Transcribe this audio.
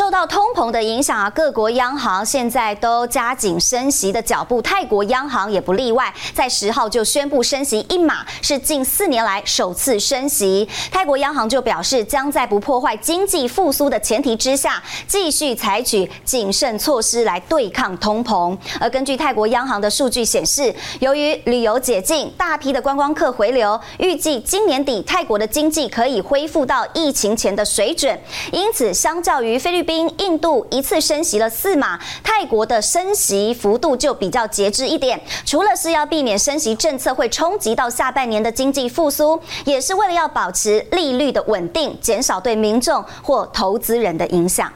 受到通膨的影响啊，各国央行现在都加紧升息的脚步，泰国央行也不例外，在十号就宣布升息一码，是近四年来首次升息。泰国央行就表示，将在不破坏经济复苏的前提之下，继续采取谨慎措施来对抗通膨。而根据泰国央行的数据显示，由于旅游解禁，大批的观光客回流，预计今年底泰国的经济可以恢复到疫情前的水准。因此，相较于菲律宾。印度一次升息了四码，泰国的升息幅度就比较节制一点。除了是要避免升息政策会冲击到下半年的经济复苏，也是为了要保持利率的稳定，减少对民众或投资人的影响。